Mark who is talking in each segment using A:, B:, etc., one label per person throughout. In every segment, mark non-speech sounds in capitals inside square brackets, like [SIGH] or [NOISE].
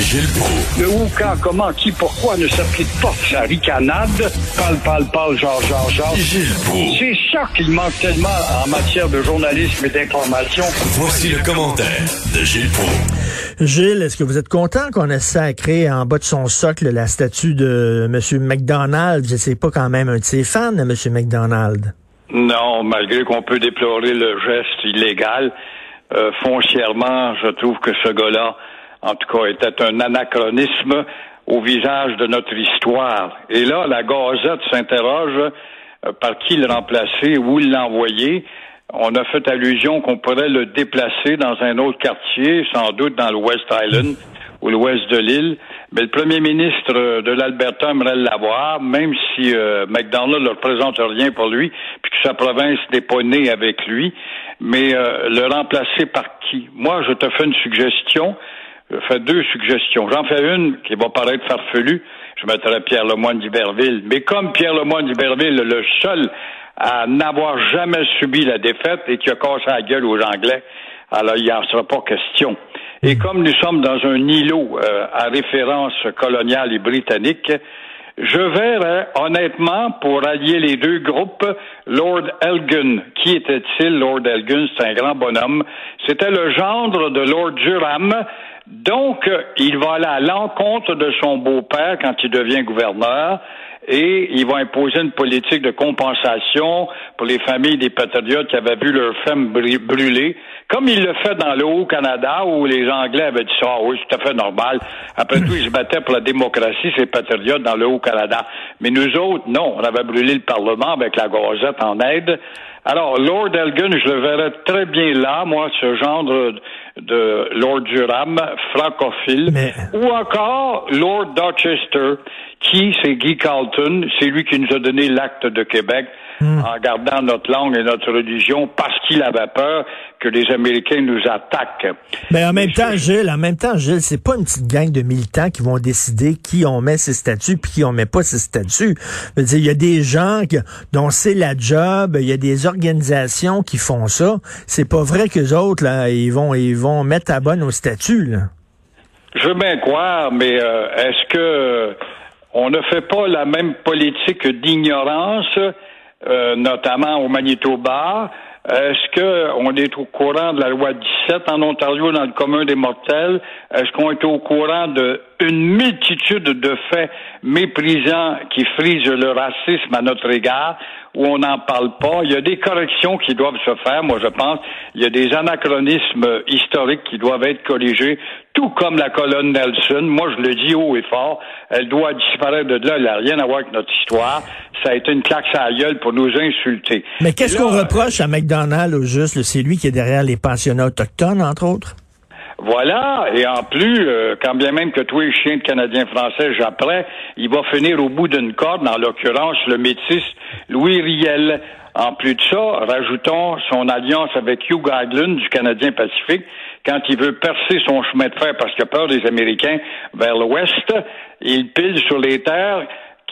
A: Gilles Proulx.
B: Le où, quand, comment, qui, pourquoi ne s'applique pas sa ricanade? Parle, parle, parle, genre, genre, genre.
A: Gilles Proulx.
B: C'est ça qu'il manque tellement en matière de journalisme et d'information.
A: Voici le commentaire de Gilles Proulx.
C: Gilles, est-ce que vous êtes content qu'on ait sacré en bas de son socle la statue de M. McDonald? Je sais pas quand même un de ses fans, M. McDonald.
B: Non, malgré qu'on peut déplorer le geste illégal, euh, foncièrement, je trouve que ce gars-là, en tout cas, était un anachronisme au visage de notre histoire. Et là, la Gazette s'interroge euh, par qui le remplacer, où l'envoyer. On a fait allusion qu'on pourrait le déplacer dans un autre quartier, sans doute dans le West Island ou l'ouest de l'île. Mais le premier ministre de l'Alberta aimerait l'avoir, même si euh, McDonald ne représente rien pour lui, puis que sa province n'est pas née avec lui. Mais euh, le remplacer par qui? Moi, je te fais une suggestion. Je fais deux suggestions. J'en fais une qui va paraître farfelue. Je mettrais Pierre Lemoine d'Iberville. Mais comme Pierre Lemoine d'Iberville est le seul à n'avoir jamais subi la défaite et qui a cassé la gueule aux Anglais, alors il n'y en sera pas question. Et comme nous sommes dans un îlot euh, à référence coloniale et britannique, je verrais honnêtement, pour allier les deux groupes, Lord Elgin. Qui était-il, Lord Elgin? C'est un grand bonhomme. C'était le gendre de Lord Durham. Donc, il va aller à l'encontre de son beau-père quand il devient gouverneur et il va imposer une politique de compensation pour les familles des patriotes qui avaient vu leur femme brûler, comme il le fait dans le Haut-Canada où les Anglais avaient dit ça, ah oui, c'est tout à fait normal. Après tout, ils se battaient pour la démocratie, ces patriotes, dans le Haut-Canada. Mais nous autres, non, on avait brûlé le Parlement avec la Gazette en aide. Alors, Lord Elgin, je le verrais très bien là, moi, ce genre de, Lord Durham, francophile, ou encore Lord Dorchester, qui, c'est Guy Carlton, c'est lui qui nous a donné l'acte de Québec hmm. en gardant notre langue et notre religion parce qu'il avait peur que les Américains nous attaquent.
C: Mais en même temps, Gilles, en même temps, Gilles, c'est pas une petite gang de militants qui vont décider qui on met ses statuts puis qui on met pas ses statuts. il y a des gens dont c'est la job, il y a des organisations qui font ça. C'est pas vrai que les autres là, ils vont ils vont mettre à bonne au statut là.
B: Je veux bien croire, mais euh, est-ce que on ne fait pas la même politique d'ignorance, euh, notamment au Manitoba. Est-ce qu'on est au courant de la loi 17 en Ontario dans le commun des mortels? Est-ce qu'on est au courant d'une multitude de faits méprisants qui frisent le racisme à notre égard? Où on n'en parle pas. Il y a des corrections qui doivent se faire, moi je pense. Il y a des anachronismes historiques qui doivent être corrigés, tout comme la colonne Nelson. Moi je le dis haut et fort, elle doit disparaître de là, elle n'a rien à voir avec notre histoire. Ça a été une claque à la gueule pour nous insulter.
C: Mais qu'est-ce qu'on reproche à McDonald au juste? C'est lui qui est derrière les pensionnats autochtones, entre autres?
B: Voilà, et en plus, euh, quand bien même que tous les chiens de Canadiens français j'apprends, il va finir au bout d'une corde, en l'occurrence le métis Louis Riel. En plus de ça, rajoutons son alliance avec Hugh Gagland du Canadien Pacifique, quand il veut percer son chemin de fer parce qu'il a peur des Américains vers l'ouest, il pile sur les terres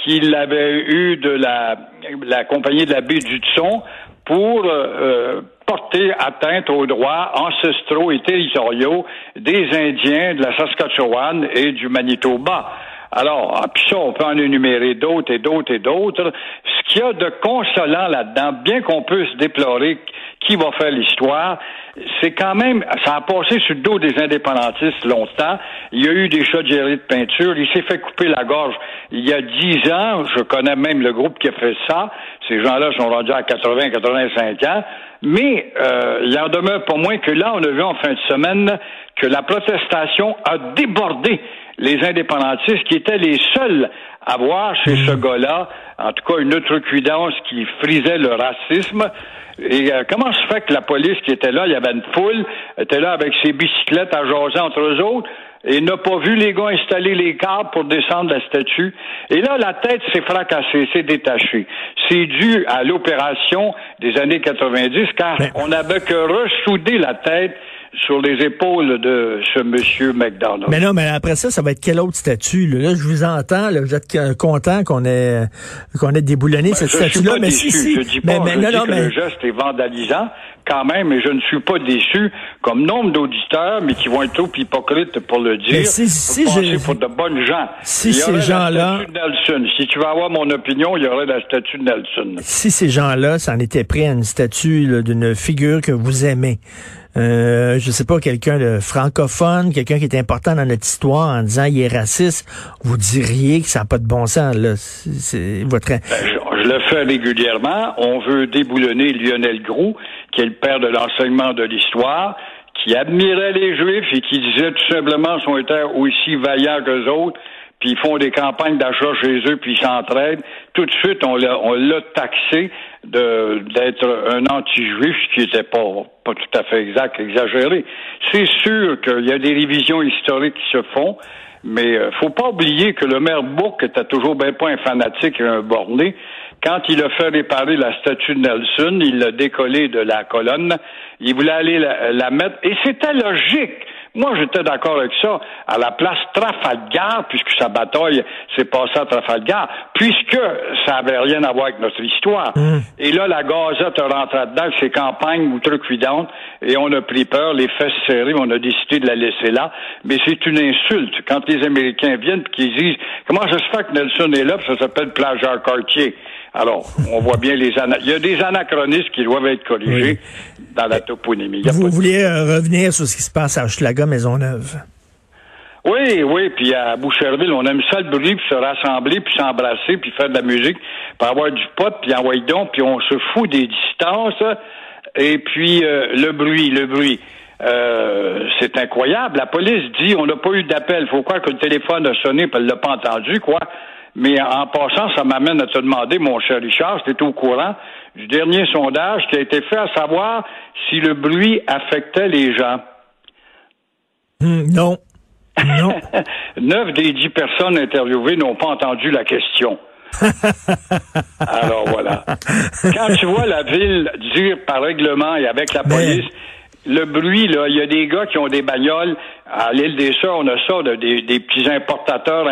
B: qu'il avait eues de la, la compagnie de la baie du Tson pour euh, porter atteinte aux droits ancestraux et territoriaux des Indiens de la Saskatchewan et du Manitoba. Alors, ah, puis ça, on peut en énumérer d'autres et d'autres et d'autres. Ce qu'il y a de consolant là-dedans, bien qu'on puisse déplorer qui va faire l'histoire, c'est quand même, ça a passé sur le dos des indépendantistes longtemps. Il y a eu des chaudières de peinture. Il s'est fait couper la gorge il y a dix ans. Je connais même le groupe qui a fait ça. Ces gens-là sont rendus à 80, 85 ans. Mais euh, il en demeure pas moins que là, on a vu en fin de semaine que la protestation a débordé les indépendantistes qui étaient les seuls à voir chez ce gars-là, en tout cas, une outrecuidance qui frisait le racisme. Et euh, comment se fait que la police qui était là, il y avait une foule, était là avec ses bicyclettes à jaser entre eux autres, et n'a pas vu les gars installer les câbles pour descendre la statue? Et là, la tête s'est fracassée, s'est détachée. C'est dû à l'opération des années 90, car on n'avait que ressouder la tête sur les épaules de ce monsieur McDonald.
C: Mais non, mais après ça, ça va être quel autre statut? Là, je vous entends, là, vous êtes content qu'on ait qu'on ait déboulonné ben, cette statue-là.
B: Mais si, si. Je dis pas, mais, je dis que le geste est vandalisant, quand même, et je ne suis pas déçu, comme nombre d'auditeurs, mais qui vont être trop hypocrites pour le dire,
C: si, si
B: pour, pour de bonnes gens.
C: Si ces gens-là...
B: Si tu veux avoir mon opinion, il y aurait la statue de Nelson.
C: Si ces gens-là s'en étaient pris à une statue d'une figure que vous aimez, euh, je sais pas, quelqu'un de francophone, quelqu'un qui est important dans notre histoire en disant il est raciste, vous diriez que ça n'a pas de bon sens. Là. C'est votre...
B: Ben, je, le fais régulièrement. On veut déboulonner Lionel Groux, qui est le père de l'enseignement de l'histoire, qui admirait les Juifs et qui disait tout simplement sont aussi vaillants qu'eux autres puis ils font des campagnes d'achat chez eux, puis ils s'entraident. Tout de suite, on l'a, l'a taxé d'être un anti-juif, ce qui n'était pas, pas tout à fait exact, exagéré. C'est sûr qu'il y a des révisions historiques qui se font, mais euh, faut pas oublier que le maire Bourque était toujours bien pas un fanatique et un borné. Quand il a fait réparer la statue de Nelson, il l'a décollé de la colonne. Il voulait aller la mettre, et c'était logique. Moi, j'étais d'accord avec ça. À la place Trafalgar, puisque sa bataille s'est passée à Trafalgar, puisque ça avait rien à voir avec notre histoire. Mmh. Et là, la gazette a rentré dedans avec ses campagnes outrecuidantes, et on a pris peur, les fesses serrées, on a décidé de la laisser là. Mais c'est une insulte. Quand les Américains viennent et qu'ils disent, comment ça se fait que Nelson est là, ça s'appelle Plageur Cartier. Alors, on voit bien les Il y a des anachronismes qui doivent être corrigés dans la toponymie.
C: Vous vouliez euh, revenir sur ce qui se passe à Hochelaga Maisonneuve?
B: Oui, oui, puis à Boucherville, on aime ça le bruit, puis se rassembler, puis s'embrasser, puis faire de la musique, puis avoir du pot, puis envoyer donc, puis on se fout des distances, et puis euh, le bruit, le bruit. Euh, c'est incroyable. La police dit on n'a pas eu d'appel. Faut croire que le téléphone a sonné, puis elle l'a pas entendu, quoi. Mais en passant, ça m'amène à te demander, mon cher Richard, si tu au courant du dernier sondage qui a été fait à savoir si le bruit affectait les gens.
C: Hmm, non. Non. [LAUGHS]
B: Neuf des dix personnes interviewées n'ont pas entendu la question. [LAUGHS] Alors voilà. Quand tu vois la ville dire par règlement et avec la police, le bruit, là, il y a des gars qui ont des bagnoles. À l'île des Sœurs, on a ça, des, des petits importateurs,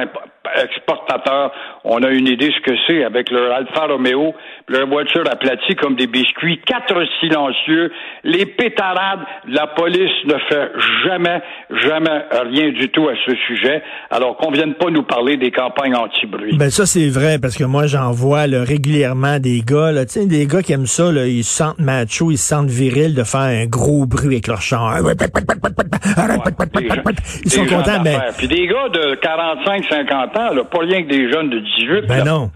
B: exportateurs. On a une idée ce que c'est avec leur Alfa Romeo, leur voiture aplatie comme des biscuits, quatre silencieux, les pétarades. La police ne fait jamais, jamais rien du tout à ce sujet. Alors qu'on vienne pas nous parler des campagnes anti-bruit.
C: Ben ça c'est vrai parce que moi j'en vois régulièrement des gars, là, des gars qui aiment ça, là, ils se sentent macho, ils se sentent virils de faire un gros bruit avec leur char. ils sont contents, mais
B: puis des gars de 45, 50 ans, là, pas rien que des jeunes de 18.
C: Ben non.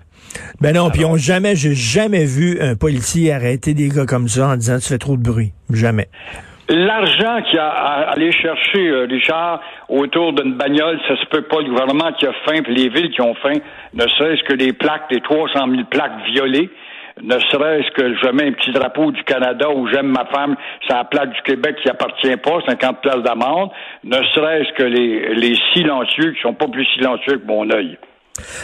C: Ben non, puis on jamais, j'ai jamais vu un policier arrêter des gars comme ça en disant tu fais trop de bruit. Jamais.
B: L'argent qu'il a allé chercher, euh, Richard, autour d'une bagnole, ça se peut pas. Le gouvernement qui a faim, puis les villes qui ont faim, ne serait-ce que les plaques, les 300 000 plaques violées, ne serait-ce que je mets un petit drapeau du Canada où j'aime ma femme, c'est la plaque du Québec qui appartient pas, 50 places d'amende, ne serait-ce que les, les silencieux qui sont pas plus silencieux que mon œil.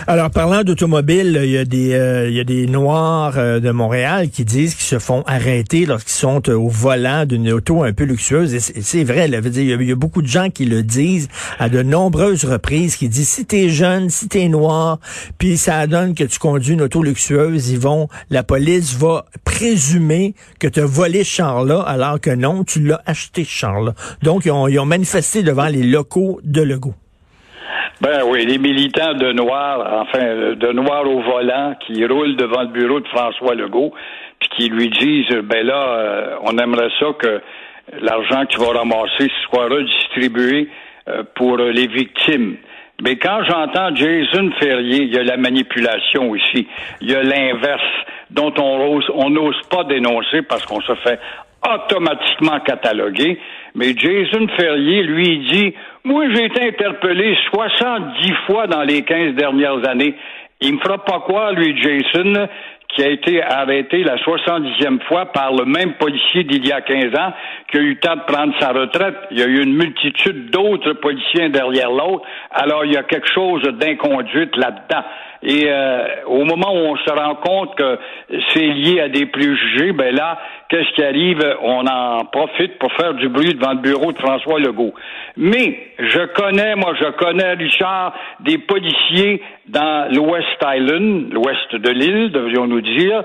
C: Alors, parlant d'automobile, il y a des euh, il y a des Noirs euh, de Montréal qui disent qu'ils se font arrêter lorsqu'ils sont euh, au volant d'une auto un peu luxueuse. Et c'est vrai, il, y a, beaucoup de gens qui le disent à de nombreuses reprises, qui disent si t'es jeune, si t'es noir, puis ça donne que tu conduis une auto luxueuse, ils vont, la police va présumer que tu as volé ce char-là, alors que non, tu l'as acheté ce char-là. Donc, ils ont, ils ont manifesté devant les locaux de Legault.
B: Ben oui, les militants de Noir, enfin, de Noir au volant, qui roulent devant le bureau de François Legault, puis qui lui disent, ben là, euh, on aimerait ça que l'argent que tu vas ramasser soit redistribué euh, pour les victimes. Mais quand j'entends Jason Ferrier, il y a la manipulation aussi. Il y a l'inverse dont on n'ose pas dénoncer parce qu'on se fait automatiquement cataloguer. Mais Jason Ferrier, lui, dit moi, j'ai été interpellé 70 fois dans les 15 dernières années. Il me fera pas quoi, lui, Jason, qui a été arrêté la 70e fois par le même policier d'il y a 15 ans, qui a eu le temps de prendre sa retraite. Il y a eu une multitude d'autres policiers derrière l'autre. Alors, il y a quelque chose d'inconduite là-dedans. Et euh, au moment où on se rend compte que c'est lié à des préjugés, ben là, qu'est-ce qui arrive? On en profite pour faire du bruit devant le bureau de François Legault. Mais je connais, moi je connais, Richard, des policiers dans l'Ouest Island, l'ouest de l'île, devrions-nous dire,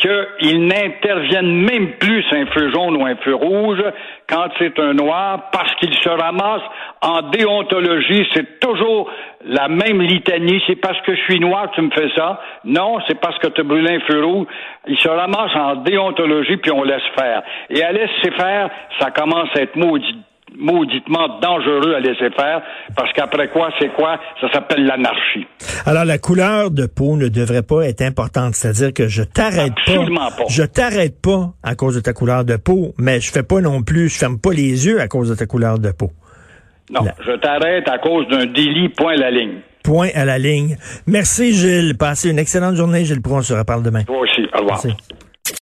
B: qu'ils n'interviennent même plus un feu jaune ou un feu rouge quand c'est un noir parce qu'ils se ramassent en déontologie. C'est toujours la même litanie. C'est parce que je suis noir que tu me fais ça. Non, c'est parce que tu as brûlé un feu rouge. Ils se ramassent en déontologie puis on laisse faire. Et à laisser faire, ça commence à être maudit mauditement dangereux à laisser faire, parce qu'après quoi, c'est quoi? Ça s'appelle l'anarchie.
C: Alors, la couleur de peau ne devrait pas être importante. C'est-à-dire que je t'arrête pas, pas. Je t'arrête pas à cause de ta couleur de peau, mais je fais pas non plus, je ferme pas les yeux à cause de ta couleur de peau.
B: Non, je t'arrête à cause d'un délit, point à la ligne.
C: Point à la ligne. Merci, Gilles. Passez une excellente journée, Gilles Pro. On se reparle demain.
B: Toi aussi. Au revoir.